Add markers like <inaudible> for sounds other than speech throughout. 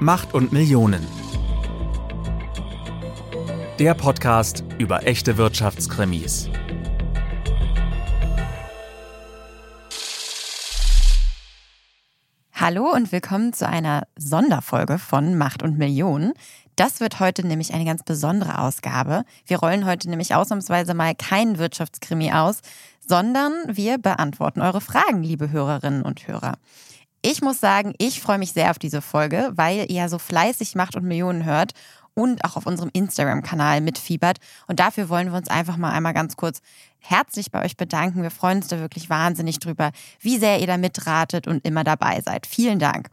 Macht und Millionen. Der Podcast über echte Wirtschaftskrimis. Hallo und willkommen zu einer Sonderfolge von Macht und Millionen. Das wird heute nämlich eine ganz besondere Ausgabe. Wir rollen heute nämlich ausnahmsweise mal keinen Wirtschaftskrimi aus, sondern wir beantworten eure Fragen, liebe Hörerinnen und Hörer. Ich muss sagen, ich freue mich sehr auf diese Folge, weil ihr so fleißig macht und Millionen hört und auch auf unserem Instagram-Kanal mitfiebert. Und dafür wollen wir uns einfach mal einmal ganz kurz herzlich bei euch bedanken. Wir freuen uns da wirklich wahnsinnig drüber, wie sehr ihr da mitratet und immer dabei seid. Vielen Dank.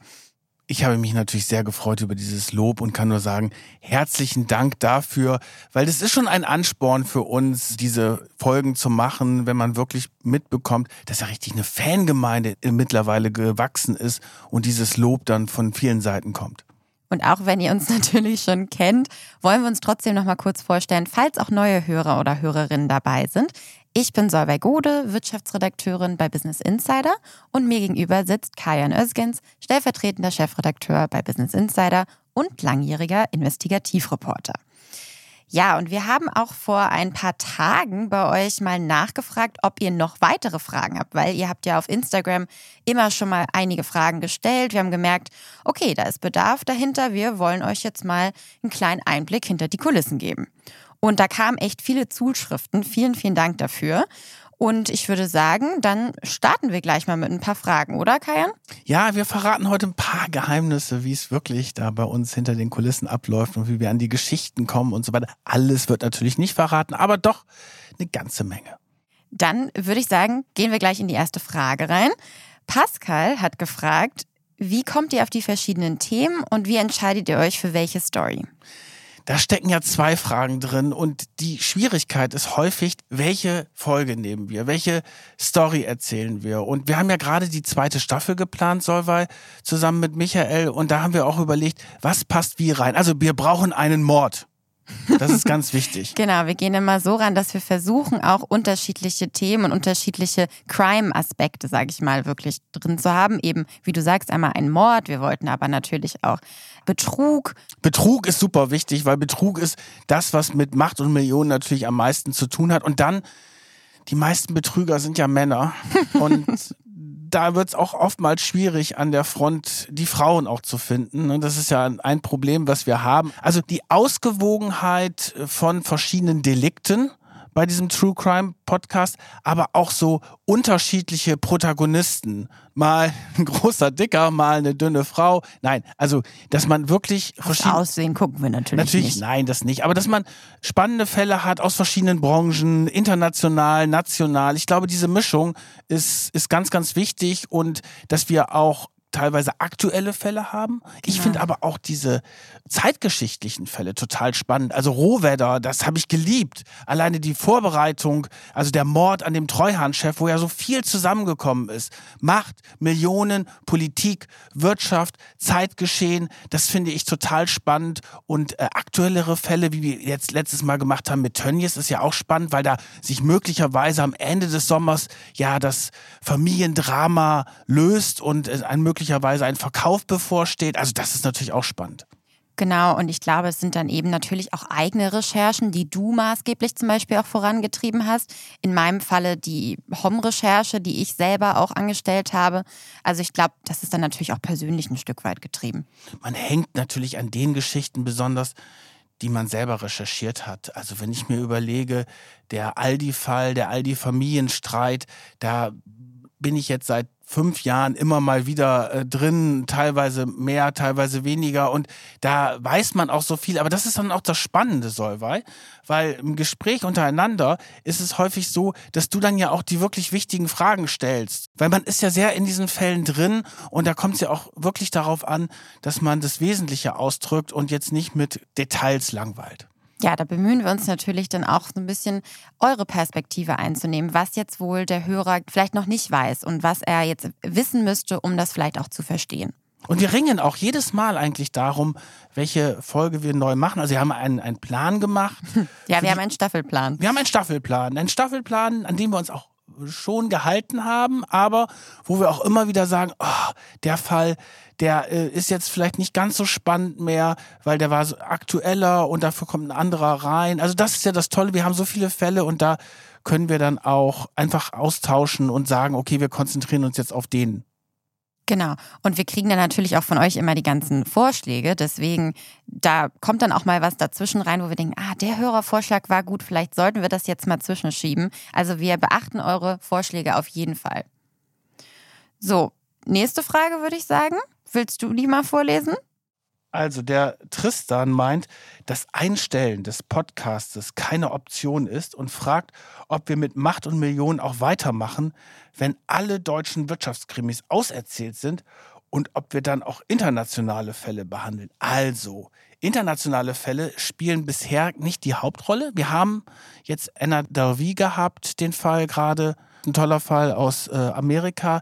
Ich habe mich natürlich sehr gefreut über dieses Lob und kann nur sagen, herzlichen Dank dafür, weil das ist schon ein Ansporn für uns, diese Folgen zu machen, wenn man wirklich mitbekommt, dass ja richtig eine Fangemeinde mittlerweile gewachsen ist und dieses Lob dann von vielen Seiten kommt. Und auch wenn ihr uns <laughs> natürlich schon kennt, wollen wir uns trotzdem noch mal kurz vorstellen, falls auch neue Hörer oder Hörerinnen dabei sind. Ich bin Solveig Gode, Wirtschaftsredakteurin bei Business Insider und mir gegenüber sitzt Kajan Özgens, stellvertretender Chefredakteur bei Business Insider und langjähriger Investigativreporter. Ja, und wir haben auch vor ein paar Tagen bei euch mal nachgefragt, ob ihr noch weitere Fragen habt, weil ihr habt ja auf Instagram immer schon mal einige Fragen gestellt. Wir haben gemerkt, okay, da ist Bedarf dahinter. Wir wollen euch jetzt mal einen kleinen Einblick hinter die Kulissen geben. Und da kamen echt viele Zuschriften. Vielen, vielen Dank dafür. Und ich würde sagen, dann starten wir gleich mal mit ein paar Fragen, oder Kajan? Ja, wir verraten heute ein paar Geheimnisse, wie es wirklich da bei uns hinter den Kulissen abläuft und wie wir an die Geschichten kommen und so weiter. Alles wird natürlich nicht verraten, aber doch eine ganze Menge. Dann würde ich sagen, gehen wir gleich in die erste Frage rein. Pascal hat gefragt, wie kommt ihr auf die verschiedenen Themen und wie entscheidet ihr euch für welche Story? Da stecken ja zwei Fragen drin und die Schwierigkeit ist häufig, welche Folge nehmen wir, welche Story erzählen wir. Und wir haben ja gerade die zweite Staffel geplant, Solvay, zusammen mit Michael und da haben wir auch überlegt, was passt wie rein. Also wir brauchen einen Mord. Das ist ganz wichtig. <laughs> genau, wir gehen immer so ran, dass wir versuchen, auch unterschiedliche Themen und unterschiedliche Crime-Aspekte, sage ich mal, wirklich drin zu haben. Eben, wie du sagst, einmal ein Mord. Wir wollten aber natürlich auch Betrug. Betrug ist super wichtig, weil Betrug ist das, was mit Macht und Millionen natürlich am meisten zu tun hat. Und dann, die meisten Betrüger sind ja Männer. <laughs> Und da wird es auch oftmals schwierig, an der Front die Frauen auch zu finden. Und das ist ja ein Problem, was wir haben. Also die Ausgewogenheit von verschiedenen Delikten bei diesem True Crime Podcast, aber auch so unterschiedliche Protagonisten. Mal ein großer Dicker, mal eine dünne Frau. Nein, also, dass man wirklich Aufs Aussehen gucken wir natürlich, natürlich nicht. nein, das nicht. Aber dass man spannende Fälle hat aus verschiedenen Branchen, international, national. Ich glaube, diese Mischung ist, ist ganz, ganz wichtig und dass wir auch teilweise aktuelle Fälle haben. Ich finde aber auch diese zeitgeschichtlichen Fälle total spannend. Also Rohwedder, das habe ich geliebt. Alleine die Vorbereitung, also der Mord an dem Treuhandchef, wo ja so viel zusammengekommen ist. Macht, Millionen, Politik, Wirtschaft, Zeitgeschehen, das finde ich total spannend. Und äh, aktuellere Fälle, wie wir jetzt letztes Mal gemacht haben mit Tönnies, ist ja auch spannend, weil da sich möglicherweise am Ende des Sommers ja das Familiendrama löst und äh, ein möglicherweise ein Verkauf bevorsteht. Also das ist natürlich auch spannend. Genau, und ich glaube, es sind dann eben natürlich auch eigene Recherchen, die du maßgeblich zum Beispiel auch vorangetrieben hast. In meinem Falle die HOM-Recherche, die ich selber auch angestellt habe. Also ich glaube, das ist dann natürlich auch persönlich ein Stück weit getrieben. Man hängt natürlich an den Geschichten besonders, die man selber recherchiert hat. Also wenn ich mir überlege, der Aldi-Fall, der Aldi-Familienstreit, da bin ich jetzt seit fünf Jahren immer mal wieder äh, drin, teilweise mehr, teilweise weniger. Und da weiß man auch so viel. Aber das ist dann auch das Spannende, Solvay, weil im Gespräch untereinander ist es häufig so, dass du dann ja auch die wirklich wichtigen Fragen stellst. Weil man ist ja sehr in diesen Fällen drin und da kommt es ja auch wirklich darauf an, dass man das Wesentliche ausdrückt und jetzt nicht mit Details langweilt. Ja, da bemühen wir uns natürlich dann auch so ein bisschen eure Perspektive einzunehmen, was jetzt wohl der Hörer vielleicht noch nicht weiß und was er jetzt wissen müsste, um das vielleicht auch zu verstehen. Und wir ringen auch jedes Mal eigentlich darum, welche Folge wir neu machen. Also wir haben einen, einen Plan gemacht. <laughs> Ja, wir haben einen Staffelplan. Wir haben einen Staffelplan. Einen Staffelplan, an dem wir uns auch schon gehalten haben, aber wo wir auch immer wieder sagen, oh, der Fall, der äh, ist jetzt vielleicht nicht ganz so spannend mehr, weil der war so aktueller und dafür kommt ein anderer rein. Also das ist ja das Tolle, wir haben so viele Fälle und da können wir dann auch einfach austauschen und sagen, okay, wir konzentrieren uns jetzt auf den. Genau. Und wir kriegen dann natürlich auch von euch immer die ganzen Vorschläge. Deswegen, da kommt dann auch mal was dazwischen rein, wo wir denken, ah, der Hörervorschlag war gut, vielleicht sollten wir das jetzt mal zwischenschieben. Also wir beachten eure Vorschläge auf jeden Fall. So, nächste Frage würde ich sagen. Willst du die mal vorlesen? Also der Tristan meint, dass Einstellen des Podcastes keine Option ist und fragt, ob wir mit Macht und Millionen auch weitermachen, wenn alle deutschen Wirtschaftskrimis auserzählt sind und ob wir dann auch internationale Fälle behandeln. Also, internationale Fälle spielen bisher nicht die Hauptrolle. Wir haben jetzt Anna Darby gehabt, den Fall gerade, ein toller Fall aus äh, Amerika.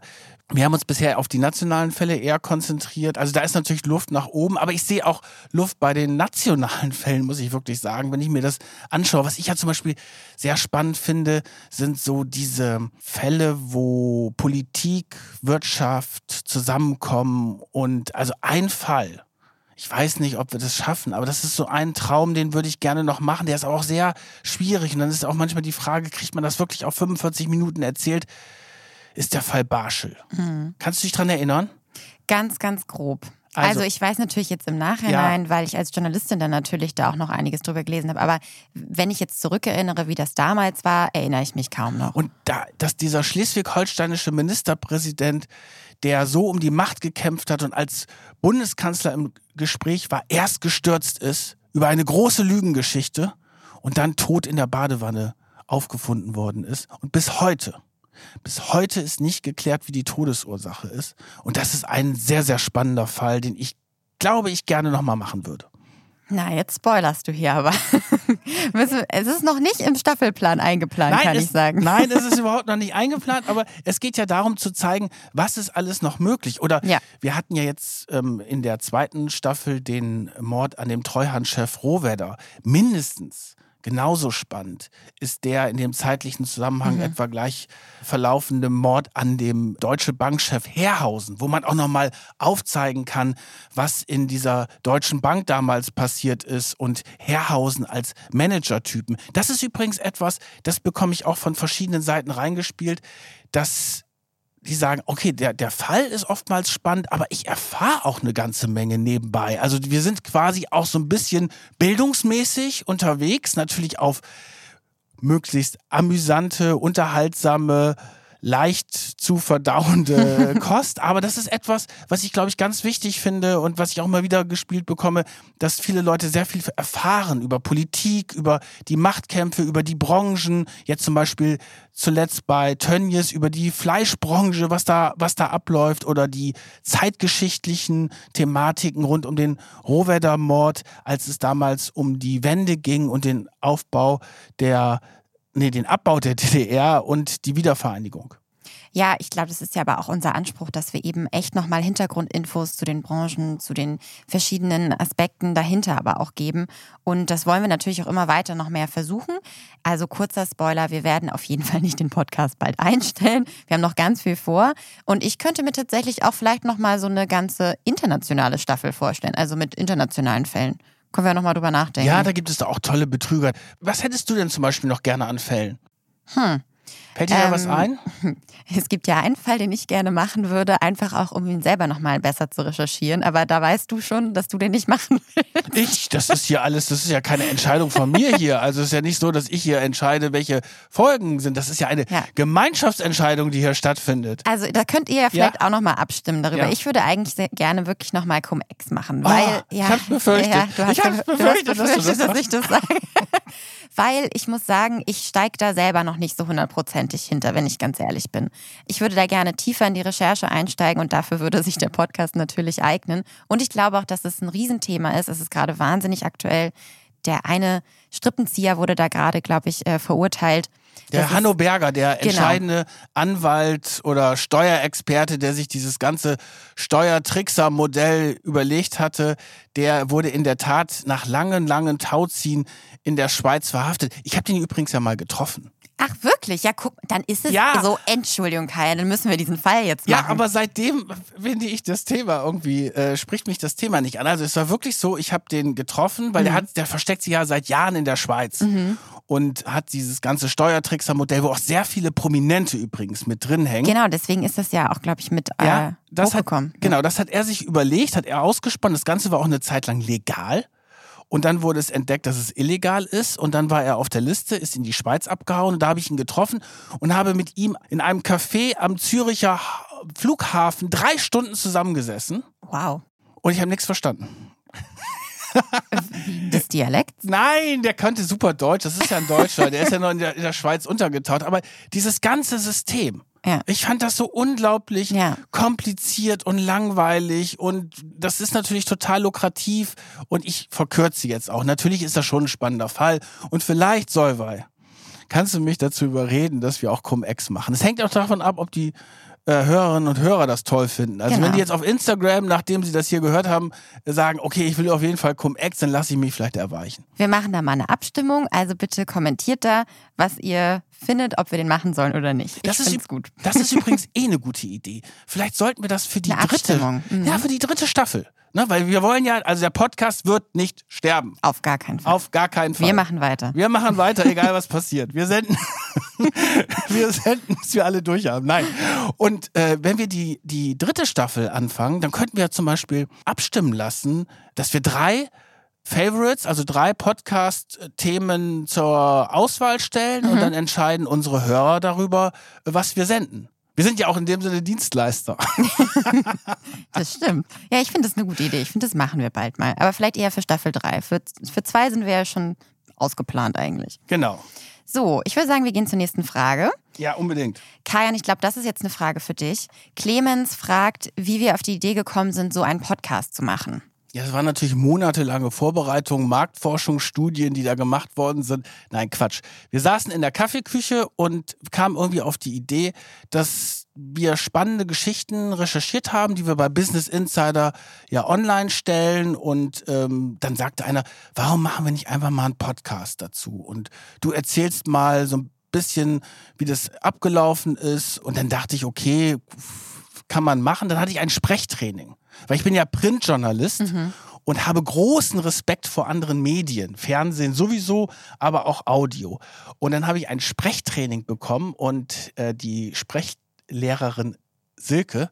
Wir haben uns bisher auf die nationalen Fälle eher konzentriert. Also da ist natürlich Luft nach oben, aber ich sehe auch Luft bei den nationalen <laughs> Fällen, muss ich wirklich sagen, wenn ich mir das anschaue. Was ich ja zum Beispiel sehr spannend finde, sind so diese Fälle, wo Politik, Wirtschaft zusammenkommen und also ein Fall. Ich weiß nicht, ob wir das schaffen, aber das ist so ein Traum, den würde ich gerne noch machen. Der ist auch sehr schwierig. Und dann ist auch manchmal die Frage, kriegt man das wirklich auf 45 Minuten erzählt? Ist der Fall Barschel. Mhm. Kannst du dich daran erinnern? Ganz, ganz grob. Also, also, ich weiß natürlich jetzt im Nachhinein, ja. weil ich als Journalistin dann natürlich da auch noch einiges drüber gelesen habe. Aber wenn ich jetzt zurückerinnere, wie das damals war, erinnere ich mich kaum noch. Und da, dass dieser schleswig-holsteinische Ministerpräsident, der so um die Macht gekämpft hat und als Bundeskanzler im Gespräch war, erst gestürzt ist über eine große Lügengeschichte und dann tot in der Badewanne aufgefunden worden ist. Und bis heute bis heute ist nicht geklärt, wie die Todesursache ist. Und das ist ein sehr, sehr spannender Fall, den ich glaube, ich gerne nochmal machen würde. Na, jetzt spoilerst du hier aber. <laughs> es ist noch nicht im Staffelplan eingeplant, nein, kann es, ich sagen. Nein, es ist <laughs> überhaupt noch nicht eingeplant, aber es geht ja darum zu zeigen, was ist alles noch möglich. Oder ja. wir hatten ja jetzt ähm, in der zweiten Staffel den Mord an dem Treuhandchef Rohwedder. Mindestens Genauso spannend ist der in dem zeitlichen Zusammenhang mhm. etwa gleich verlaufende Mord an dem Deutsche Bankchef Herrhausen, wo man auch nochmal aufzeigen kann, was in dieser Deutschen Bank damals passiert ist und Herrhausen als Managertypen. Das ist übrigens etwas, das bekomme ich auch von verschiedenen Seiten reingespielt, dass die sagen, okay, der, der Fall ist oftmals spannend, aber ich erfahre auch eine ganze Menge nebenbei. Also wir sind quasi auch so ein bisschen bildungsmäßig unterwegs, natürlich auf möglichst amüsante, unterhaltsame, leicht zu verdauende <laughs> Kost. Aber das ist etwas, was ich, glaube ich, ganz wichtig finde und was ich auch immer wieder gespielt bekomme, dass viele Leute sehr viel erfahren über Politik, über die Machtkämpfe, über die Branchen. Jetzt zum Beispiel zuletzt bei Tönnies über die Fleischbranche, was da, was da abläuft oder die zeitgeschichtlichen Thematiken rund um den Rohwedder-Mord, als es damals um die Wende ging und den Aufbau der nee, den Abbau der DDR und die Wiedervereinigung. Ja, ich glaube, das ist ja aber auch unser Anspruch, dass wir eben echt nochmal Hintergrundinfos zu den Branchen, zu den verschiedenen Aspekten dahinter aber auch geben. Und das wollen wir natürlich auch immer weiter noch mehr versuchen. Also kurzer Spoiler, wir werden auf jeden Fall nicht den Podcast bald einstellen. Wir haben noch ganz viel vor. Und ich könnte mir tatsächlich auch vielleicht nochmal so eine ganze internationale Staffel vorstellen, also mit internationalen Fällen. Können wir nochmal drüber nachdenken. Ja, da gibt es da auch tolle Betrüger. Was hättest du denn zum Beispiel noch gerne an Fällen? Hm. Fällt dir ähm, da was ähm, ein? <laughs> Es gibt ja einen Fall, den ich gerne machen würde, einfach auch, um ihn selber nochmal besser zu recherchieren. Aber da weißt du schon, dass du den nicht machen willst. Ich? Das ist hier alles, das ist ja keine Entscheidung von mir hier. Also es ist ja nicht so, dass ich hier entscheide, welche Folgen sind. Das ist ja eine ja. Gemeinschaftsentscheidung, die hier stattfindet. Also da könnt ihr ja vielleicht ja. auch nochmal abstimmen darüber. Ja. Ich würde eigentlich gerne wirklich nochmal Cum-Ex machen. Oh, weil, oh, ja, ich hab's befürchtet. Ja, du ich hab's befürchtet, du hast befürchtet dass, dass ich das sage. Weil ich muss sagen, ich steige da selber noch nicht so hundertprozentig hinter, wenn ich ganz ehrlich bin. Ich würde da gerne tiefer in die Recherche einsteigen und dafür würde sich der Podcast natürlich eignen. Und ich glaube auch, dass es ein Riesenthema ist. Es ist gerade wahnsinnig aktuell. Der eine Strippenzieher wurde da gerade, glaube ich, äh, verurteilt. Der Hanno Berger, der genau. entscheidende Anwalt oder Steuerexperte, der sich dieses ganze Steuertrickser-Modell überlegt hatte, der wurde in der Tat nach langen, langen Tauziehen in der Schweiz verhaftet. Ich habe den übrigens ja mal getroffen. Ach wirklich? Ja, guck, dann ist es Ja. so, Entschuldigung, Kai, dann müssen wir diesen Fall jetzt machen. Ja, aber seitdem finde ich das Thema irgendwie, äh, spricht mich das Thema nicht an. Also es war wirklich so, ich habe den getroffen, weil Mhm. der hat, der versteckt sich ja seit Jahren in der Schweiz und hat dieses ganze Steuertrickser-Modell, wo auch sehr viele Prominente übrigens mit drin hängen. Genau, deswegen ist das ja auch, glaube ich, mit äh, Ja, das hat, hochgekommen. genau, das hat er sich überlegt, hat er ausgesponnen. Das Ganze war auch eine Zeit lang legal. Und dann wurde es entdeckt, dass es illegal ist. Und dann war er auf der Liste, ist in die Schweiz abgehauen. Und da habe ich ihn getroffen und habe mit ihm in einem Café am Züricher Ha- Flughafen drei Stunden zusammengesessen. Wow. Und ich habe nichts verstanden. <laughs> Das Dialekt? Nein, der konnte super Deutsch. Das ist ja ein Deutscher. Der ist ja noch in der, in der Schweiz untergetaucht. Aber dieses ganze System, Ja. ich fand das so unglaublich Ja. kompliziert und langweilig. Und das ist natürlich total lukrativ. Und ich verkürze jetzt auch. Natürlich ist das schon ein spannender Fall. Und vielleicht, Solvay, kannst du mich dazu überreden, dass wir auch Cum-Ex machen. Es hängt auch davon ab, ob die äh, Hörerinnen und Hörer das toll finden. Also Genau. wenn die jetzt auf Instagram, nachdem sie das hier gehört haben, sagen, okay, ich will auf jeden Fall Cum-Ex, dann lasse ich mich vielleicht erweichen. Wir machen da mal eine Abstimmung, also bitte kommentiert da, was ihr findet, ob wir den machen sollen oder nicht. Das ich ist, gut. das ist übrigens <laughs> eh eine gute Idee. Vielleicht sollten wir das für die Eine dritte, Abstimmung. Mhm. ja, für die dritte Staffel. Ne, weil wir wollen ja, also der Podcast wird nicht sterben. Auf gar keinen Fall. Auf gar keinen Fall. wir machen weiter. Wir machen weiter, egal was passiert. Wir senden, <laughs> wir senden, bis wir alle durch haben. Nein. Und äh, wenn wir die, die dritte Staffel anfangen, dann könnten wir zum Beispiel abstimmen lassen, dass wir drei Favorites, also drei Podcast-Themen zur Auswahl stellen und dann entscheiden unsere Hörer darüber, was wir senden. Wir sind ja auch in dem Sinne Dienstleister. <laughs> Das stimmt. Ja, ich finde das eine gute Idee. Ich finde, das machen wir bald mal. Aber vielleicht eher für Staffel 3. Für, für zwei sind wir ja schon ausgeplant eigentlich. genau. So, ich würde sagen, wir gehen zur nächsten Frage. Ja, unbedingt. Kajan, ich glaube, das ist jetzt eine Frage für dich. Clemens fragt, wie wir auf die Idee gekommen sind, so einen Podcast zu machen. Ja, es waren natürlich monatelange Vorbereitungen, Marktforschungsstudien, die da gemacht worden sind. Nein, Quatsch. Wir saßen in der Kaffeeküche und kamen irgendwie auf die Idee, dass wir spannende Geschichten recherchiert haben, die wir bei Business Insider ja online stellen. Und ähm, dann sagte einer, warum machen wir nicht einfach mal einen Podcast dazu? Und du erzählst mal so ein bisschen, wie das abgelaufen ist. Und dann dachte ich, okay, kann man machen. Dann hatte ich ein Sprechtraining, weil ich bin ja Printjournalist und habe großen Respekt vor anderen Medien, Fernsehen sowieso, aber auch Audio. Und dann habe ich ein Sprechtraining bekommen und äh, die Sprechlehrerin Silke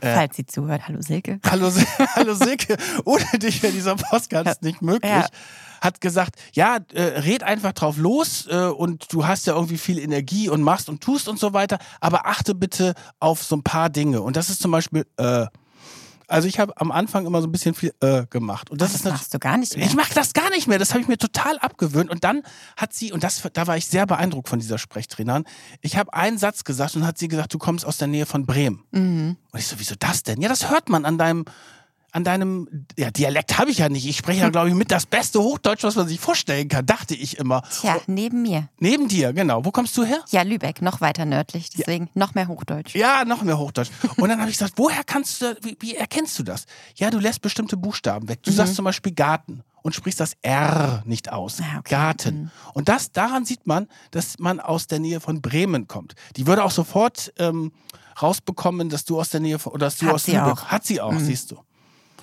Falls sie zuhört. Hallo Silke. <laughs> Hallo, Hallo Silke, ohne dich wäre dieser Podcast nicht möglich. Ja. Hat gesagt, ja, äh, red einfach drauf los äh, und du hast ja irgendwie viel Energie und machst und tust und so weiter, aber achte bitte auf so ein paar Dinge. Und das ist zum Beispiel, äh, also ich habe am Anfang immer so ein bisschen viel äh, gemacht. Und das, Das ist machst du gar nicht mehr. Ich mache das gar nicht mehr. Das habe ich mir total abgewöhnt. Und dann hat sie, und das, da war ich sehr beeindruckt von dieser Sprechtrainerin, ich habe einen Satz gesagt und hat sie gesagt, du kommst aus der Nähe von Bremen. Mhm. Und ich so, wieso das denn? Ja, das hört man an deinem, an deinem, ja, Dialekt habe ich ja nicht. Ich spreche ja, glaube ich, mit das beste Hochdeutsch, was man sich vorstellen kann, dachte ich immer. Tja, neben mir. Neben dir, genau. Wo kommst du her? Ja, Lübeck, noch weiter nördlich, deswegen noch mehr Hochdeutsch. Ja, noch mehr Hochdeutsch. Und dann habe ich gesagt, woher kannst du, wie, wie erkennst du das? Ja, du lässt bestimmte Buchstaben weg. Du sagst zum Beispiel Garten und sprichst das R nicht aus. Ah, okay. Garten. Und das, daran sieht man, dass man aus der Nähe von Bremen kommt. Die würde auch sofort ähm, rausbekommen, dass du aus der Nähe von, oder dass du Hat aus sie Lübeck. auch. Mhm. Hat sie auch, siehst du.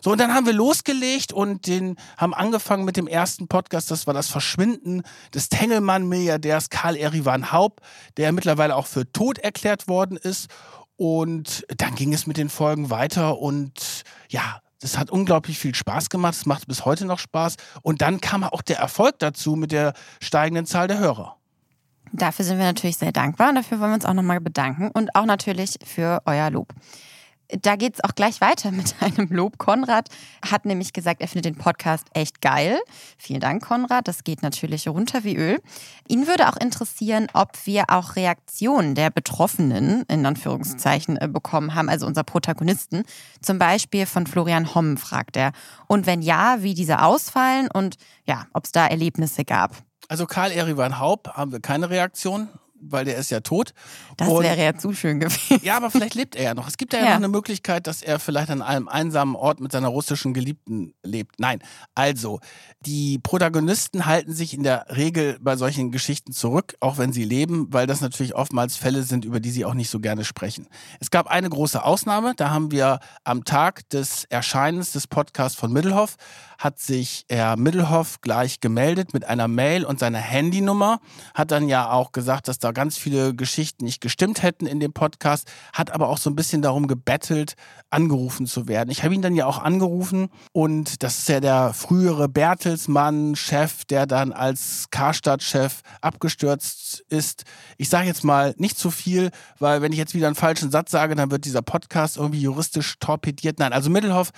So, und dann haben wir losgelegt und den, haben angefangen mit dem ersten Podcast. Das war das Verschwinden des Tengelmann-Milliardärs Karl Erivan Haub, der mittlerweile auch für tot erklärt worden ist. Und dann ging es mit den Folgen weiter und ja, das hat unglaublich viel Spaß gemacht. Es macht bis heute noch Spaß. Und dann kam auch der Erfolg dazu mit der steigenden Zahl der Hörer. Dafür sind wir natürlich sehr dankbar und dafür wollen wir uns auch nochmal bedanken und auch natürlich für euer Lob. Da geht es auch gleich weiter mit <laughs> einem Lob. Konrad hat nämlich gesagt, er findet den Podcast echt geil. Vielen Dank, Konrad. Das geht natürlich runter wie Öl. Ihn würde auch interessieren, ob wir auch Reaktionen der Betroffenen, in Anführungszeichen, äh, bekommen haben, also unserer Protagonisten. Zum Beispiel von Florian Homm, fragt er. Und wenn ja, wie diese ausfallen und ja, ob es da Erlebnisse gab. Also Karl Erivan Haub haben wir keine Reaktion weil der ist ja tot. Das Und- wäre ja zu schön gewesen. Ja, aber vielleicht lebt er ja noch. Es gibt ja, Ja. noch eine Möglichkeit, dass er vielleicht an einem einsamen Ort mit seiner russischen Geliebten lebt. Nein, also, die Protagonisten halten sich in der Regel bei solchen Geschichten zurück, auch wenn sie leben, weil das natürlich oftmals Fälle sind, über die sie auch nicht so gerne sprechen. Es gab eine große Ausnahme, da haben wir am Tag des Erscheinens des Podcasts von Middelhoff, hat sich Herr Middelhoff gleich gemeldet mit einer Mail und seiner Handynummer, hat dann ja auch gesagt, dass da ganz viele Geschichten nicht gestimmt hätten in dem Podcast, hat aber auch so ein bisschen darum gebettelt, angerufen zu werden. Ich habe ihn dann ja auch angerufen und das ist ja der frühere Bertelsmann, Chef, der dann als Karstadt-Chef abgestürzt ist. Ich sage jetzt mal nicht zu viel, weil wenn ich jetzt wieder einen falschen Satz sage, dann wird dieser Podcast irgendwie juristisch torpediert. Nein, also Middelhoff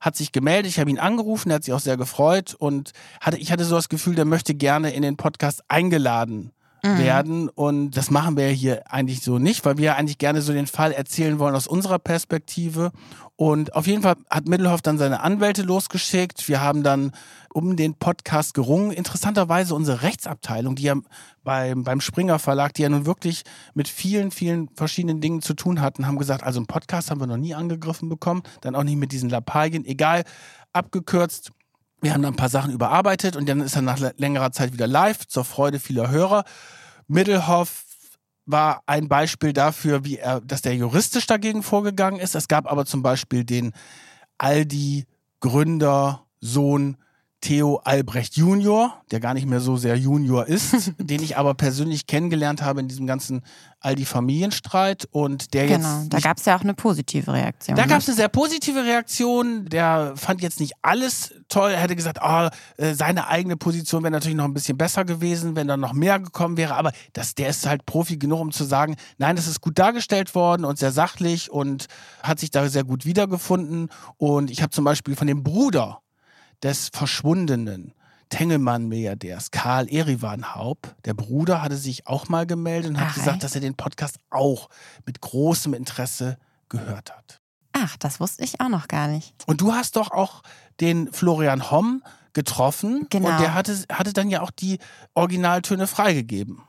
hat sich gemeldet, ich habe ihn angerufen, er hat sich auch sehr gefreut und hatte, ich hatte so das Gefühl, der möchte gerne in den Podcast eingeladen werden und das machen wir hier eigentlich so nicht, weil wir ja eigentlich gerne so den Fall erzählen wollen aus unserer Perspektive und auf jeden Fall hat Middelhoff dann seine Anwälte losgeschickt. Wir haben dann um den Podcast gerungen. Interessanterweise unsere Rechtsabteilung, die ja beim, beim Springer Verlag, die ja nun wirklich mit vielen, vielen verschiedenen Dingen zu tun hatten, haben gesagt, also einen Podcast haben wir noch nie angegriffen bekommen, dann auch nicht mit diesen Lappalien. Egal, abgekürzt. Wir haben dann ein paar Sachen überarbeitet und dann ist er nach längerer Zeit wieder live, zur Freude vieler Hörer. Middelhoff war ein Beispiel dafür, wie er, dass der juristisch dagegen vorgegangen ist. Es gab aber zum Beispiel den Aldi-Gründer, Sohn Theo Albrecht Junior, der gar nicht mehr so sehr Junior ist, <laughs> den ich aber persönlich kennengelernt habe in diesem ganzen Aldi-Familienstreit und der Genau, jetzt da nicht gab es ja auch eine positive Reaktion. da ne? gab es eine sehr positive Reaktion. Der fand jetzt nicht alles toll. Er hätte gesagt, äh, seine eigene Position wäre natürlich noch ein bisschen besser gewesen, wenn da noch mehr gekommen wäre. Aber das, der ist halt Profi genug, um zu sagen, nein, das ist gut dargestellt worden und sehr sachlich und hat sich da sehr gut wiedergefunden. Und ich habe zum Beispiel von dem Bruder des verschwundenen Tengelmann-Milliardärs Karl Erivan Haupt, der Bruder, hatte sich auch mal gemeldet und hat Ach, gesagt, dass er den Podcast auch mit großem Interesse gehört hat. Ach, das wusste ich auch noch gar nicht. Und du hast doch auch den Florian Homm getroffen. Genau. Und der hatte, hatte dann ja auch die Originaltöne freigegeben.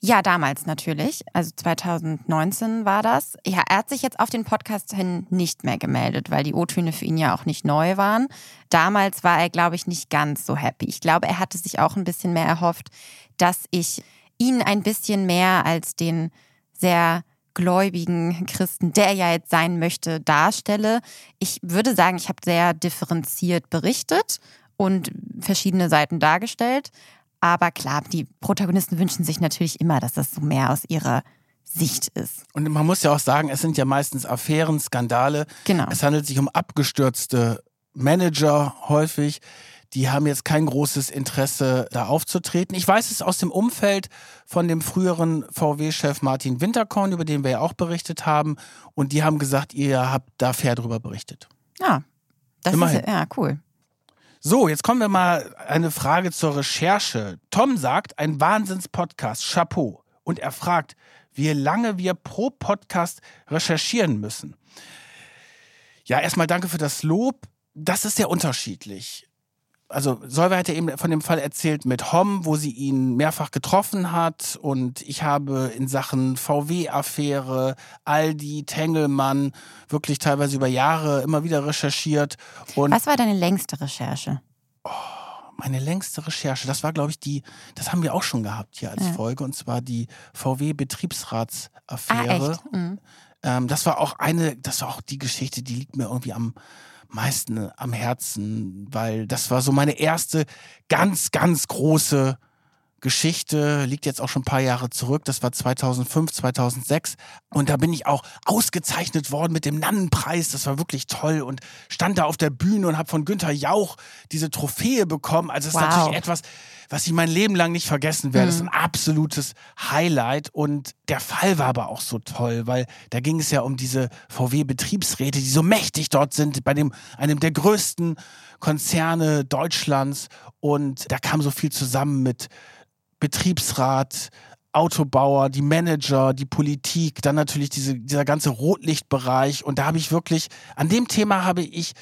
Ja, damals natürlich. Also 2019 war das. Ja, er hat sich jetzt auf den Podcast hin nicht mehr gemeldet, weil die O-Töne für ihn ja auch nicht neu waren. Damals war er, glaube ich, nicht ganz so happy. Ich glaube, er hatte sich auch ein bisschen mehr erhofft, dass ich ihn ein bisschen mehr als den sehr gläubigen Christen, der er ja jetzt sein möchte, darstelle. Ich würde sagen, ich habe sehr differenziert berichtet und verschiedene Seiten dargestellt. Aber klar, die Protagonisten wünschen sich natürlich immer, dass das so mehr aus ihrer Sicht ist. Und man muss ja auch sagen, es sind ja meistens Affären, Skandale. Genau. Es handelt sich um abgestürzte Manager häufig. Die haben jetzt kein großes Interesse, da aufzutreten. Ich weiß es aus dem Umfeld von dem früheren VW-Chef Martin Winterkorn, über den wir ja auch berichtet haben. Und die haben gesagt, ihr habt da fair drüber berichtet. Ja, das Immerhin. ist ja cool. So, jetzt kommen wir mal eine Frage zur Recherche. Tom sagt, ein Wahnsinns-Podcast, Chapeau. Und er fragt, wie lange wir pro Podcast recherchieren müssen. Ja, erstmal danke für das Lob. Das ist sehr unterschiedlich. Also Solveig hat ja eben von dem Fall erzählt mit Hom, wo sie ihn mehrfach getroffen hat. Und ich habe in Sachen VW-Affäre, Aldi, Tengelmann wirklich teilweise über Jahre immer wieder recherchiert. Und Was war deine längste Recherche? meine längste Recherche, das war, glaube ich, die, das haben wir auch schon gehabt hier als Ja. Folge, und zwar die Ah, VW-Betriebsratsaffäre. echt? Mhm. ähm, das war auch eine, das war auch die Geschichte, die liegt mir irgendwie am meisten am Herzen, weil das war so meine erste ganz, ganz große Geschichte, liegt jetzt auch schon ein paar Jahre zurück. Das war 2005, 2006. Und da bin ich auch ausgezeichnet worden mit dem Nannenpreis. Das war wirklich toll und stand da auf der Bühne und habe von Günther Jauch diese Trophäe bekommen. Also es ist Wow. natürlich etwas, was ich mein Leben lang nicht vergessen werde. Das ist ein absolutes Highlight. Und der Fall war aber auch so toll, weil da ging es ja um diese VW-Betriebsräte, die so mächtig dort sind, bei dem, einem der größten Konzerne Deutschlands. Und da kam so viel zusammen mit Betriebsrat, Autobauer, die Manager, die Politik, dann natürlich diese, dieser ganze Rotlichtbereich. Und da habe ich wirklich, an dem Thema habe ich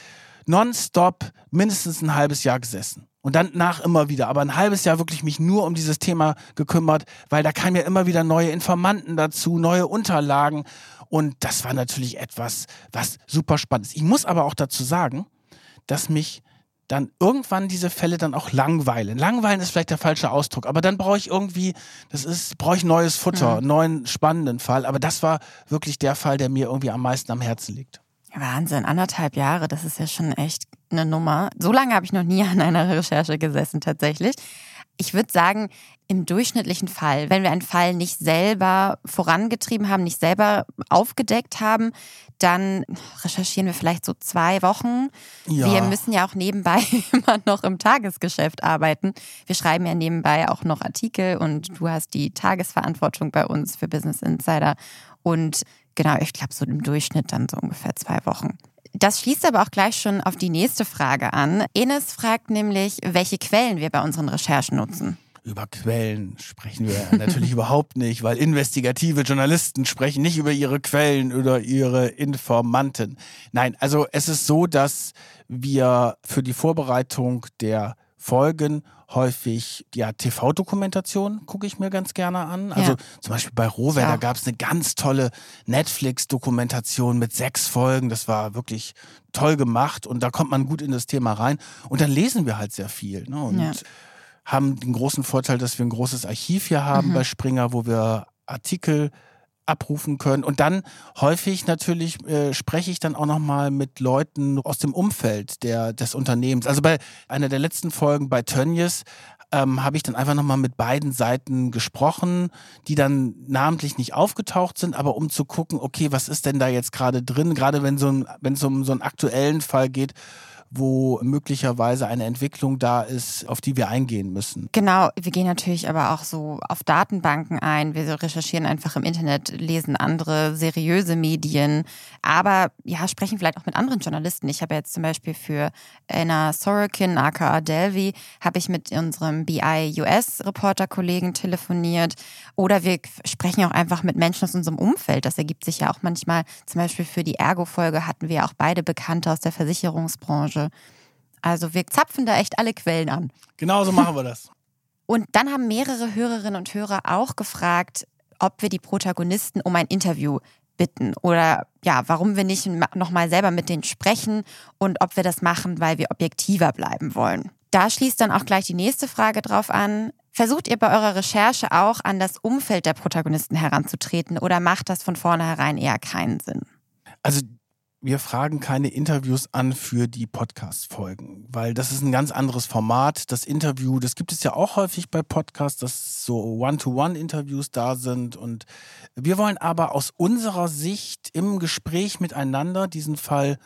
nonstop mindestens ein halbes Jahr gesessen. Und dann nach immer wieder, aber ein halbes Jahr wirklich mich nur um dieses Thema gekümmert, weil da kamen ja immer wieder neue Informanten dazu, neue Unterlagen. Und das war natürlich etwas, was super spannend ist. Ich muss aber auch dazu sagen, dass mich dann irgendwann diese Fälle dann auch langweilen. Langweilen ist vielleicht der falsche Ausdruck, aber dann brauche ich irgendwie, das ist, brauche ich neues Futter, mhm. neuen spannenden Fall. Aber das war wirklich der Fall, der mir irgendwie am meisten am Herzen liegt. Wahnsinn, anderthalb Jahre, das ist ja schon echt eine Nummer. So lange habe ich noch nie <laughs> an einer Recherche gesessen tatsächlich. Ich würde sagen, im durchschnittlichen Fall, wenn wir einen Fall nicht selber vorangetrieben haben, nicht selber aufgedeckt haben, dann recherchieren wir vielleicht so zwei Wochen. Ja. Wir müssen ja auch nebenbei <laughs> immer noch im Tagesgeschäft arbeiten. Wir schreiben ja nebenbei auch noch Artikel und du hast die Tagesverantwortung bei uns für Business Insider. Und genau, ich glaube, so im Durchschnitt dann so ungefähr zwei Wochen. Das schließt aber auch gleich schon auf die nächste Frage an. Enes fragt nämlich, welche Quellen wir bei unseren Recherchen nutzen. Über Quellen sprechen wir <laughs> natürlich überhaupt nicht, weil investigative Journalisten sprechen nicht über ihre Quellen oder ihre Informanten. Nein, also es ist so, dass wir für die Vorbereitung der Folgen häufig ja TV-Dokumentation gucke ich mir ganz gerne an. Also ja. zum Beispiel bei Rover, ja. da gab es eine ganz tolle Netflix-Dokumentation mit sechs Folgen. Das war wirklich toll gemacht und da kommt man gut in das Thema rein. Und dann lesen wir halt sehr viel. Ne? Und ja. haben den großen Vorteil, dass wir ein großes Archiv hier haben mhm. bei Springer, wo wir Artikel abrufen können. Und dann häufig natürlich äh, spreche ich dann auch nochmal mit Leuten aus dem Umfeld der, des Unternehmens. Also bei einer der letzten Folgen bei Tönnies ähm, habe ich dann einfach nochmal mit beiden Seiten gesprochen, die dann namentlich nicht aufgetaucht sind, aber um zu gucken, okay, was ist denn da jetzt gerade drin, gerade wenn so wenn es um so einen aktuellen Fall geht, wo möglicherweise eine Entwicklung da ist, auf die wir eingehen müssen. Genau, wir gehen natürlich aber auch so auf Datenbanken ein. Wir recherchieren einfach im Internet, lesen andere seriöse Medien, aber ja, sprechen vielleicht auch mit anderen Journalisten. Ich habe jetzt zum Beispiel für Anna Sorokin, aka Delvi, habe ich mit unserem BI-US-Reporter-Kollegen telefoniert oder wir sprechen auch einfach mit Menschen aus unserem Umfeld. Das ergibt sich ja auch manchmal. Zum Beispiel für die Ergo-Folge hatten wir auch beide Bekannte aus der Versicherungsbranche Branche. Also wir zapfen da echt alle Quellen an. Genau so machen wir das. <laughs> Und dann haben mehrere Hörerinnen und Hörer auch gefragt, ob wir die Protagonisten um ein Interview bitten oder ja, warum wir nicht nochmal selber mit denen sprechen und ob wir das machen, weil wir objektiver bleiben wollen. Da schließt dann auch gleich die nächste Frage drauf an. Versucht ihr bei eurer Recherche auch an das Umfeld der Protagonisten heranzutreten oder macht das von vornherein eher keinen Sinn? Also wir fragen keine Interviews an für die Podcast-Folgen, weil das ist ein ganz anderes Format. Das Interview, das gibt es ja auch häufig bei Podcasts, dass so One-to-One-Interviews da sind. Und wir wollen aber aus unserer Sicht im Gespräch miteinander diesen Fall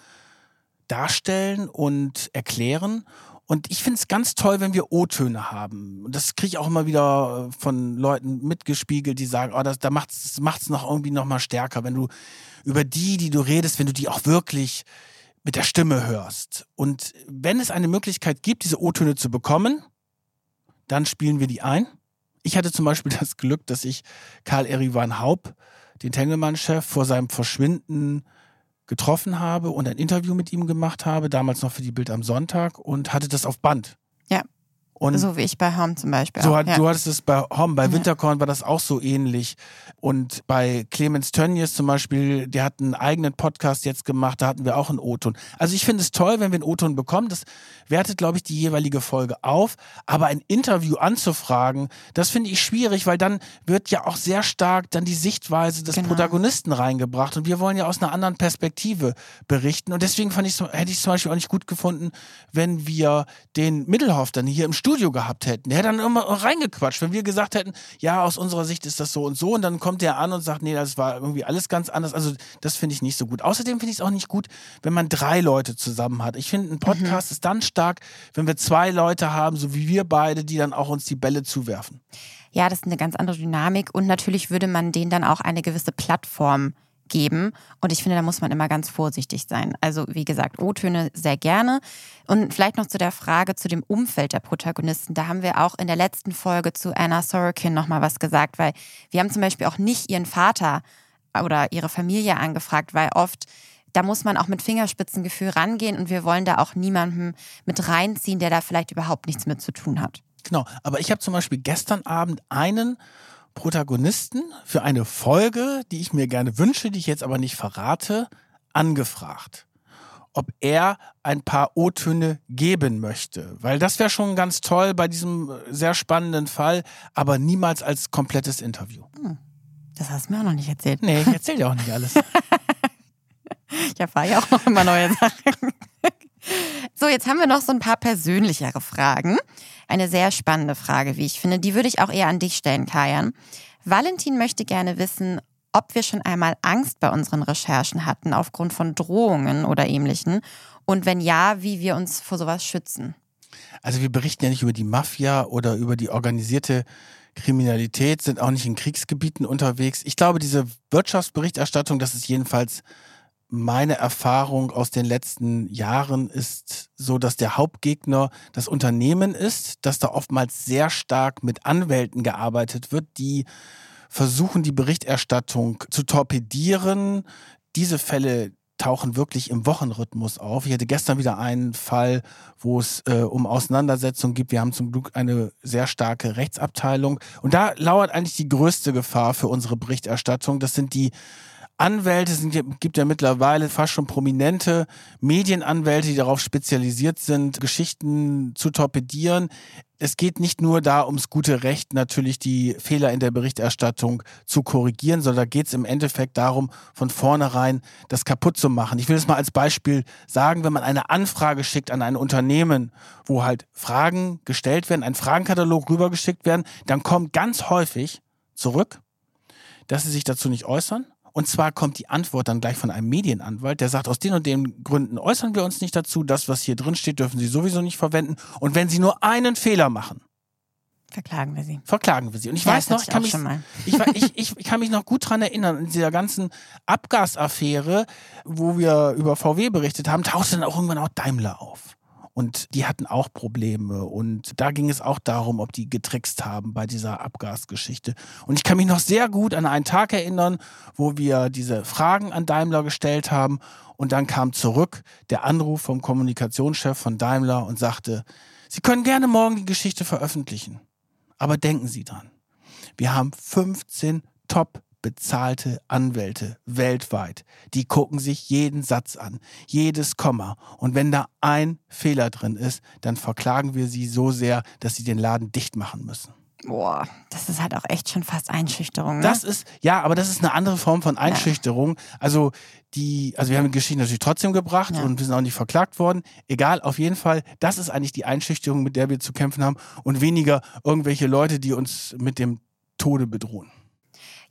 darstellen und erklären. Und ich finde es ganz toll, wenn wir O-Töne haben. Und das kriege ich auch immer wieder von Leuten mitgespiegelt, die sagen, oh, das, da macht es noch irgendwie noch mal stärker, wenn du über die, die du redest, wenn du die auch wirklich mit der Stimme hörst. Und wenn es eine Möglichkeit gibt, diese O-Töne zu bekommen, dann spielen wir die ein. Ich hatte zum Beispiel <laughs> das Glück, dass ich Karl Erivan Haub, den Tengelmann-Chef, vor seinem Verschwinden getroffen habe und ein Interview mit ihm gemacht habe, damals noch für die Bild am Sonntag und hatte das auf Band. Ja. Und so wie ich bei Hom zum Beispiel. So hat, ja. Du hattest es bei Hom, bei Winterkorn war das auch so ähnlich. Und bei Clemens Tönnies zum Beispiel, der hat einen eigenen Podcast jetzt gemacht, da hatten wir auch einen O-Ton. Also ich finde es toll, wenn wir einen O-Ton bekommen. Das wertet, glaube ich, die jeweilige Folge auf. Aber ein Interview anzufragen, das finde ich schwierig, weil dann wird ja auch sehr stark dann die Sichtweise des genau. Protagonisten reingebracht. Und wir wollen ja aus einer anderen Perspektive berichten. Und deswegen fand ich, hätte ich es zum Beispiel auch nicht gut gefunden, wenn wir den Mittelhoff dann hier im Studio Studio gehabt hätten. Der hätte dann immer reingequatscht. Wenn wir gesagt hätten, ja, aus unserer Sicht ist das so und so, und dann kommt der an und sagt, nee, das war irgendwie alles ganz anders. Also, das finde ich nicht so gut. Außerdem finde ich es auch nicht gut, wenn man drei Leute zusammen hat. Ich finde, ein Podcast mhm. ist dann stark, wenn wir zwei Leute haben, so wie wir beide, die dann auch uns die Bälle zuwerfen. Ja, das ist eine ganz andere Dynamik und natürlich würde man denen dann auch eine gewisse Plattform geben. Und ich finde, da muss man immer ganz vorsichtig sein. Also wie gesagt, O-Töne sehr gerne. Und vielleicht noch zu der Frage zu dem Umfeld der Protagonisten. Da haben wir auch in der letzten Folge zu Anna Sorokin nochmal was gesagt, weil wir haben zum Beispiel auch nicht ihren Vater oder ihre Familie angefragt, weil oft da muss man auch mit Fingerspitzengefühl rangehen und wir wollen da auch niemanden mit reinziehen, der da vielleicht überhaupt nichts mit zu tun hat. Genau, aber ich habe zum Beispiel gestern Abend einen Protagonisten für eine Folge, die ich mir gerne wünsche, die ich jetzt aber nicht verrate, angefragt, ob er ein paar O-Töne geben möchte. Weil das wäre schon ganz toll bei diesem sehr spannenden Fall, aber niemals als komplettes Interview. Hm. Das hast du mir auch noch nicht erzählt. Nee, ich erzähle dir auch nicht alles. <laughs> <laughs> ich erfahre ja auch noch immer neue Sachen. <laughs> So, jetzt haben wir noch so ein paar persönlichere Fragen. Eine sehr spannende Frage, wie ich finde. Die würde ich auch eher an dich stellen, Kajan. Valentin möchte gerne wissen, ob wir schon einmal Angst bei unseren Recherchen hatten aufgrund von Drohungen oder ähnlichen. Und wenn ja, wie wir uns vor sowas schützen. Also wir berichten ja nicht über die Mafia oder über die organisierte Kriminalität, sind auch nicht in Kriegsgebieten unterwegs. Ich glaube, diese Wirtschaftsberichterstattung, das ist jedenfalls meine Erfahrung aus den letzten Jahren ist so, dass der Hauptgegner das Unternehmen ist, dass da oftmals sehr stark mit Anwälten gearbeitet wird, die versuchen, die Berichterstattung zu torpedieren. Diese Fälle tauchen wirklich im Wochenrhythmus auf. Ich hatte gestern wieder einen Fall, wo es äh, um Auseinandersetzungen gibt. Wir haben zum Glück eine sehr starke Rechtsabteilung. Und da lauert eigentlich die größte Gefahr für unsere Berichterstattung. Das sind die Anwälte, es gibt ja mittlerweile fast schon prominente Medienanwälte, die darauf spezialisiert sind, Geschichten zu torpedieren. Es geht nicht nur da ums gute Recht, natürlich die Fehler in der Berichterstattung zu korrigieren, sondern da geht es im Endeffekt darum, von vornherein das kaputt zu machen. Ich will es mal als Beispiel sagen, wenn man eine Anfrage schickt an ein Unternehmen, wo halt Fragen gestellt werden, ein Fragenkatalog rübergeschickt werden, dann kommt ganz häufig zurück, dass sie sich dazu nicht äußern und zwar kommt die Antwort dann gleich von einem Medienanwalt, der sagt, aus den und den Gründen äußern wir uns nicht dazu. Das, was hier drin steht, dürfen Sie sowieso nicht verwenden. Und wenn Sie nur einen Fehler machen, Verklagen wir sie. Verklagen wir sie. Und ich ja, weiß noch, ich kann, mich, ich, ich, ich, kann mich noch gut dran erinnern, in dieser ganzen Abgasaffäre, wo wir über VW berichtet haben, tauchte dann auch irgendwann auch Daimler auf. Und die hatten auch Probleme. Und da ging es auch darum, ob die getrickst haben bei dieser Abgasgeschichte. Und ich kann mich noch sehr gut an einen Tag erinnern, wo wir diese Fragen an Daimler gestellt haben. Und dann kam zurück der Anruf vom Kommunikationschef von Daimler und sagte, Sie können gerne morgen die Geschichte veröffentlichen. Aber denken Sie dran. Wir haben 15 Top bezahlte Anwälte weltweit. Die gucken sich jeden Satz an, jedes Komma. Und wenn da ein Fehler drin ist, dann verklagen wir sie so sehr, dass sie den Laden dicht machen müssen. Boah, das ist halt auch echt schon fast Einschüchterung. Ne? Das ist, ja, aber das ist eine andere Form von Einschüchterung. Ja. Also die, also wir haben die Geschichte natürlich trotzdem gebracht ja. und wir sind auch nicht verklagt worden. Egal, auf jeden Fall, das ist eigentlich die Einschüchterung, mit der wir zu kämpfen haben und weniger irgendwelche Leute, die uns mit dem Tode bedrohen.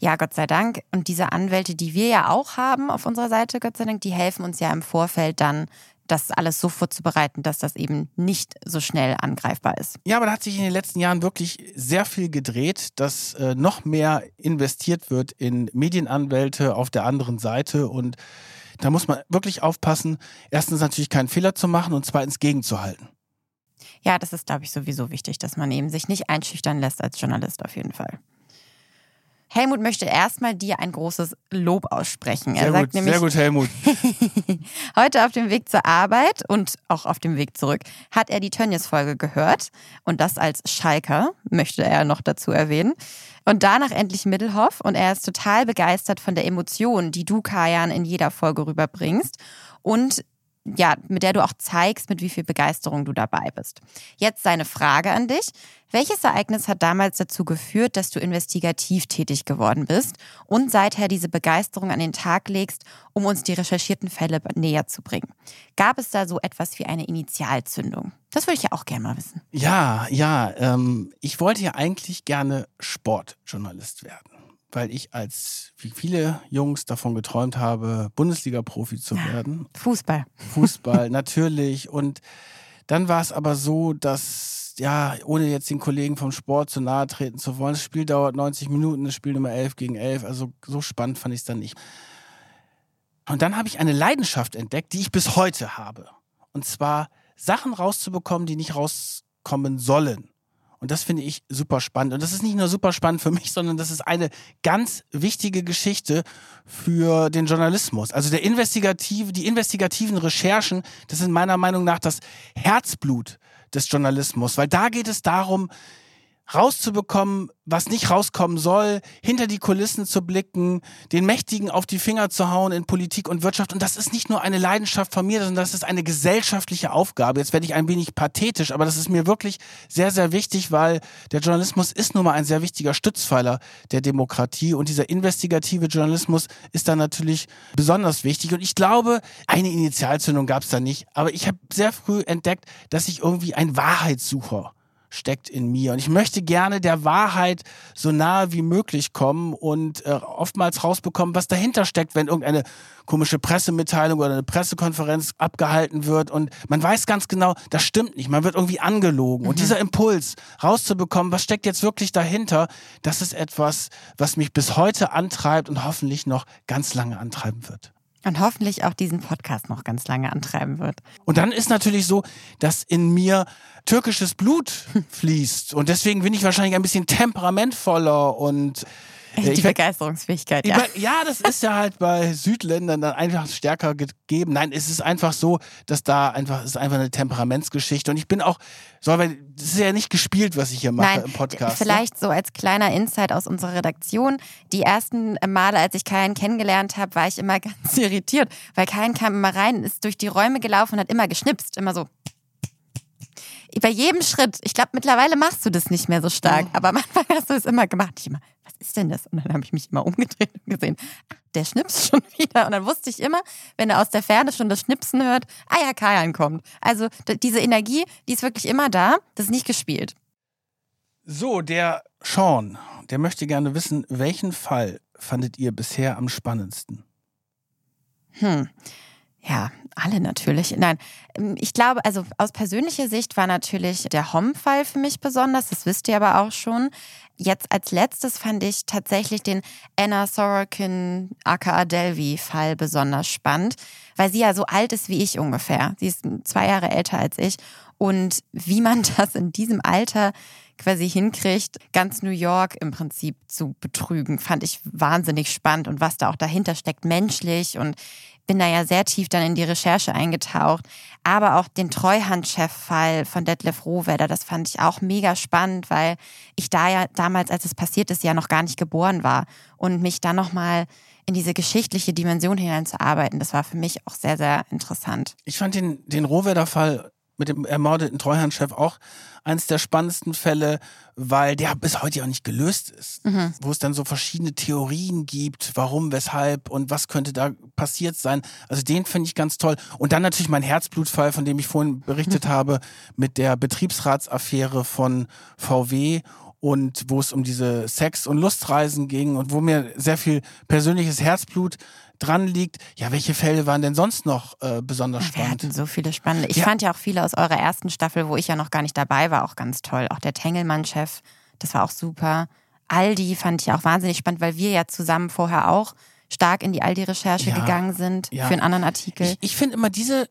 Ja, Gott sei Dank. Und diese Anwälte, die wir ja auch haben auf unserer Seite, Gott sei Dank, die helfen uns ja im Vorfeld dann, das alles so vorzubereiten, dass das eben nicht so schnell angreifbar ist. Ja, aber da hat sich in den letzten Jahren wirklich sehr viel gedreht, dass äh, noch mehr investiert wird in Medienanwälte auf der anderen Seite und da muss man wirklich aufpassen, erstens natürlich keinen Fehler zu machen und zweitens gegenzuhalten. Ja, das ist, glaube ich, sowieso wichtig, dass man eben sich nicht einschüchtern lässt als Journalist auf jeden Fall. Helmut möchte erstmal dir ein großes Lob aussprechen. Er sehr sagt gut, nämlich, sehr gut, Helmut. <laughs> heute auf dem Weg zur Arbeit und auch auf dem Weg zurück hat er die Tönnies-Folge gehört und das als Schalker, möchte er noch dazu erwähnen. Und danach endlich Middelhoff und er ist total begeistert von der Emotion, die du, Kajan, in jeder Folge rüberbringst. Und ja, mit der du auch zeigst, mit wie viel Begeisterung du dabei bist. Jetzt seine Frage an dich. Welches Ereignis hat damals dazu geführt, dass du investigativ tätig geworden bist und seither diese Begeisterung an den Tag legst, um uns die recherchierten Fälle näher zu bringen? Gab es da so etwas wie eine Initialzündung? Das würde ich ja auch gerne mal wissen. Ja, ja. Ähm, ich wollte ja eigentlich gerne Sportjournalist werden weil ich als, wie viele Jungs davon geträumt habe, Bundesliga-Profi zu werden. Fußball. Fußball, <laughs> natürlich. Und dann war es aber so, dass, ja, ohne jetzt den Kollegen vom Sport zu nahe treten zu wollen, das Spiel dauert 90 Minuten, das Spiel Nummer 11 gegen 11, also so spannend fand ich es dann nicht. Und dann habe ich eine Leidenschaft entdeckt, die ich bis heute habe. Und zwar Sachen rauszubekommen, die nicht rauskommen sollen. Und das finde ich super spannend. Und das ist nicht nur super spannend für mich, sondern das ist eine ganz wichtige Geschichte für den Journalismus. Also der investigative, die investigativen Recherchen, das sind meiner Meinung nach das Herzblut des Journalismus, weil da geht es darum, rauszubekommen, was nicht rauskommen soll, hinter die Kulissen zu blicken, den Mächtigen auf die Finger zu hauen in Politik und Wirtschaft. Und das ist nicht nur eine Leidenschaft von mir, sondern das ist eine gesellschaftliche Aufgabe. Jetzt werde ich ein wenig pathetisch, aber das ist mir wirklich sehr, sehr wichtig, weil der Journalismus ist nun mal ein sehr wichtiger Stützpfeiler der Demokratie und dieser investigative Journalismus ist da natürlich besonders wichtig. Und ich glaube, eine Initialzündung gab es da nicht, aber ich habe sehr früh entdeckt, dass ich irgendwie ein Wahrheitssucher steckt in mir. Und ich möchte gerne der Wahrheit so nahe wie möglich kommen und äh, oftmals rausbekommen, was dahinter steckt, wenn irgendeine komische Pressemitteilung oder eine Pressekonferenz abgehalten wird und man weiß ganz genau, das stimmt nicht, man wird irgendwie angelogen. Mhm. Und dieser Impuls rauszubekommen, was steckt jetzt wirklich dahinter, das ist etwas, was mich bis heute antreibt und hoffentlich noch ganz lange antreiben wird. Und hoffentlich auch diesen Podcast noch ganz lange antreiben wird. Und dann ist natürlich so, dass in mir türkisches Blut <laughs> fließt. Und deswegen bin ich wahrscheinlich ein bisschen temperamentvoller und äh, die Begeisterungsfähigkeit, ja. Ja, das ist ja halt bei Südländern dann einfach stärker gegeben. Nein, es ist einfach so, dass da einfach, es ist einfach eine Temperamentsgeschichte. Und ich bin auch, so, weil das ist ja nicht gespielt, was ich hier mache Nein, im Podcast. Ne? Vielleicht ne? so als kleiner Insight aus unserer Redaktion. Die ersten Male, als ich Kajan kennengelernt habe, war ich immer <laughs> ganz irritiert, weil Kajan kam immer rein, ist durch die Räume gelaufen und hat immer geschnipst, immer so bei jedem Schritt, ich glaube, mittlerweile machst du das nicht mehr so stark, aber am Anfang hast du es immer gemacht. Ich immer, was ist denn das? Und dann habe ich mich immer umgedreht und gesehen, ach, der schnipst <laughs> schon wieder. Und dann wusste ich immer, wenn er aus der Ferne schon das Schnipsen hört, ah ja, Kajan kommt. Also diese Energie, die ist wirklich immer da, das ist nicht gespielt. So, der Sean, der möchte gerne wissen, welchen Fall fandet ihr bisher am spannendsten? Hm. Ja, alle natürlich. Nein, ähm, ich glaube, also aus persönlicher Sicht war natürlich der Hom-Fall für mich besonders. Das wisst ihr aber auch schon. Jetzt als letztes fand ich tatsächlich den Anna Sorokin aka Delvey-Fall besonders spannend, weil sie ja so alt ist wie ich ungefähr. Sie ist zwei Jahre älter als ich. Und wie man <laughs> das in diesem Alter quasi hinkriegt, ganz New York im Prinzip zu betrügen, fand ich wahnsinnig spannend und was da auch dahinter steckt, menschlich und bin da ja sehr tief dann in die Recherche eingetaucht. Aber auch den Treuhandchef-Fall von Detlef Rohwedder, das fand ich auch mega spannend, weil ich da ja damals, als es passiert ist, ja noch gar nicht geboren war. Und mich dann nochmal in diese geschichtliche Dimension hineinzuarbeiten, das war für mich auch sehr, sehr interessant. Ich fand den, den Rohwedder-Fall mit dem ermordeten Treuhandchef auch eines der spannendsten Fälle, weil der bis heute auch nicht gelöst ist. Mhm. Wo es dann so verschiedene Theorien gibt, warum, weshalb und was könnte da passiert sein. Also den finde ich ganz toll. Und dann natürlich mein Herzblutfall, von dem ich vorhin berichtet mhm. habe, mit der Betriebsratsaffäre von VW und wo es um diese Sex- und Lustreisen ging und wo mir sehr viel persönliches Herzblut dran liegt. Ja, welche Fälle waren denn sonst noch äh, besonders spannend? Wir hatten so viele spannende. Ich ja. fand ja auch viele aus eurer ersten Staffel, wo ich ja noch gar nicht dabei war, auch ganz toll. Auch der Tengelmann-Chef, das war auch super. Aldi fand ich auch wahnsinnig spannend, weil wir ja zusammen vorher auch stark in die Aldi-Recherche ja, gegangen sind ja. für einen anderen Artikel. Ich, ich finde immer diese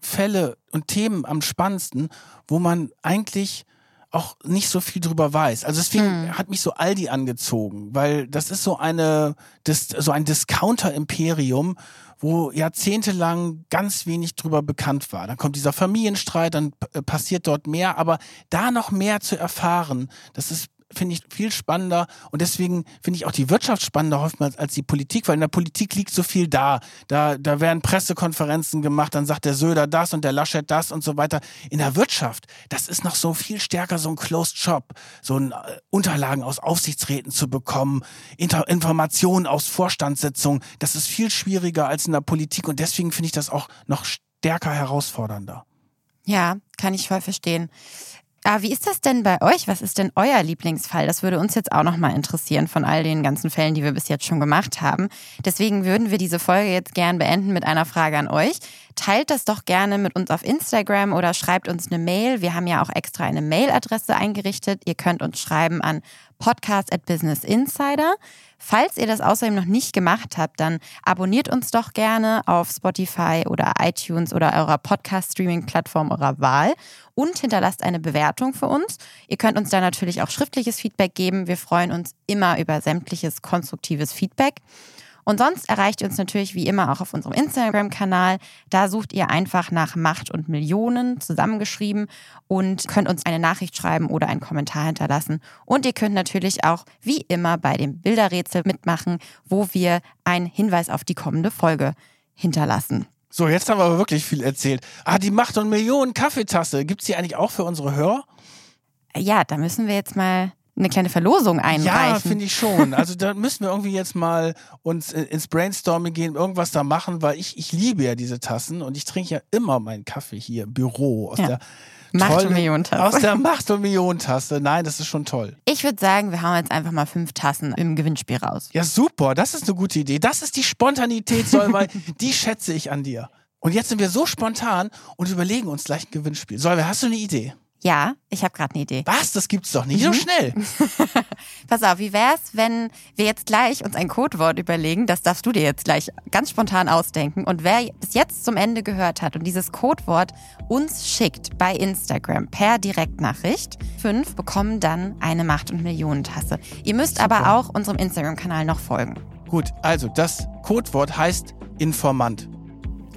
Fälle und Themen am spannendsten, wo man eigentlich auch nicht so viel drüber weiß. Also deswegen hm. hat mich so Aldi angezogen, weil das ist so eine, das, so ein Discounter-Imperium, wo jahrzehntelang ganz wenig drüber bekannt war. Dann kommt dieser Familienstreit, dann passiert dort mehr, aber da noch mehr zu erfahren, das ist finde ich viel spannender und deswegen finde ich auch die Wirtschaft spannender oftmals als die Politik, weil in der Politik liegt so viel da. Da, da werden Pressekonferenzen gemacht, dann sagt der Söder das und der Laschet das und so weiter. In der Wirtschaft, das ist noch so viel stärker so ein Closed Shop, so ein äh, Unterlagen aus Aufsichtsräten zu bekommen, Inter Informationen aus Vorstandssitzungen. Das ist viel schwieriger als in der Politik und deswegen finde ich das auch noch stärker herausfordernder. Ja, kann ich voll verstehen. Ah, wie ist das denn bei euch? Was ist denn euer Lieblingsfall? Das würde uns jetzt auch nochmal interessieren von all den ganzen Fällen, die wir bis jetzt schon gemacht haben. Deswegen würden wir diese Folge jetzt gern beenden mit einer Frage an euch. teilt das doch gerne mit uns auf Instagram oder schreibt uns eine Mail. Wir haben ja auch extra eine Mailadresse eingerichtet. Ihr könnt uns schreiben an podcast at Business Insider. Falls ihr das außerdem noch nicht gemacht habt, dann abonniert uns doch gerne auf Spotify oder iTunes oder eurer Podcast-Streaming-Plattform eurer Wahl und hinterlasst eine Bewertung für uns. Ihr könnt uns da natürlich auch schriftliches Feedback geben. Wir freuen uns immer über sämtliches konstruktives Feedback. Und sonst erreicht ihr uns natürlich wie immer auch auf unserem Instagram-Kanal. Da sucht ihr einfach nach Macht und Millionen zusammengeschrieben und könnt uns eine Nachricht schreiben oder einen Kommentar hinterlassen. Und ihr könnt natürlich auch wie immer bei dem Bilderrätsel mitmachen, wo wir einen Hinweis auf die kommende Folge hinterlassen. So, jetzt haben wir aber wirklich viel erzählt. Ah, die Macht und Millionen Kaffeetasse. Gibt es die eigentlich auch für unsere Hörer? Ja, da müssen wir jetzt mal eine kleine Verlosung einreichen. Ja, finde ich schon. Also da müssen wir irgendwie jetzt mal uns ins Brainstorming gehen, irgendwas da machen, weil ich, ich liebe ja diese Tassen und ich trinke ja immer meinen Kaffee hier im Büro aus ja. der Macht- und Millionentasse. Aus der Macht- und Millionentasse. Nein, das ist schon toll. Ich würde sagen, wir hauen jetzt einfach mal fünf Tassen im Gewinnspiel raus. Ja, super. Das ist eine gute Idee. Das ist die Spontanität, Solveig. <laughs> die schätze ich an dir. Und jetzt sind wir so spontan und überlegen uns gleich ein Gewinnspiel. Solveig, hast du eine Idee? Ja, ich habe gerade eine Idee. Was? Das gibt's doch nicht mhm. so schnell. <laughs> Pass auf, wie wär's, wenn wir jetzt gleich uns ein Codewort überlegen? Das darfst du dir jetzt gleich ganz spontan ausdenken. Und wer bis jetzt zum Ende gehört hat und dieses Codewort uns schickt bei Instagram per Direktnachricht, fünf bekommen dann eine Macht- und Millionentasse. Ihr müsst Super. aber auch unserem Instagram-Kanal noch folgen. Gut, also das Codewort heißt Informant.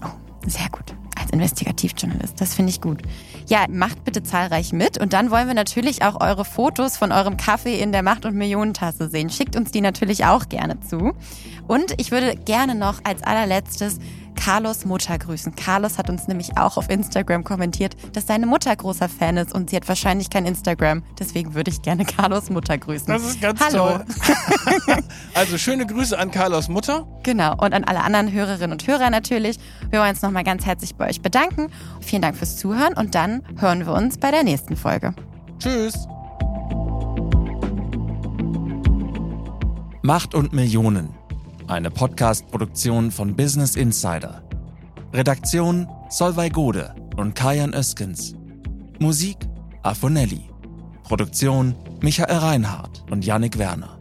Oh, sehr gut. Investigativjournalist, das finde ich gut. Ja, macht bitte zahlreich mit und dann wollen wir natürlich auch eure Fotos von eurem Kaffee in der Macht- und Millionentasse sehen. Schickt uns die natürlich auch gerne zu. Und ich würde gerne noch als allerletztes Carlos Mutter grüßen. Carlos hat uns nämlich auch auf Instagram kommentiert, dass seine Mutter großer Fan ist und sie hat wahrscheinlich kein Instagram. Deswegen würde ich gerne Carlos Mutter grüßen. Das ist ganz Hallo. toll. <laughs> also schöne Grüße an Carlos Mutter. Genau. Und an alle anderen Hörerinnen und Hörer natürlich. Wir wollen uns nochmal ganz herzlich bei euch bedanken. Vielen Dank fürs Zuhören und dann hören wir uns bei der nächsten Folge. Tschüss. Macht und Millionen eine Podcast-Produktion von Business Insider. Redaktion Solvay Gode und Kajan Öskens. Musik Afonelli. Produktion Michael Reinhardt und Yannick Werner.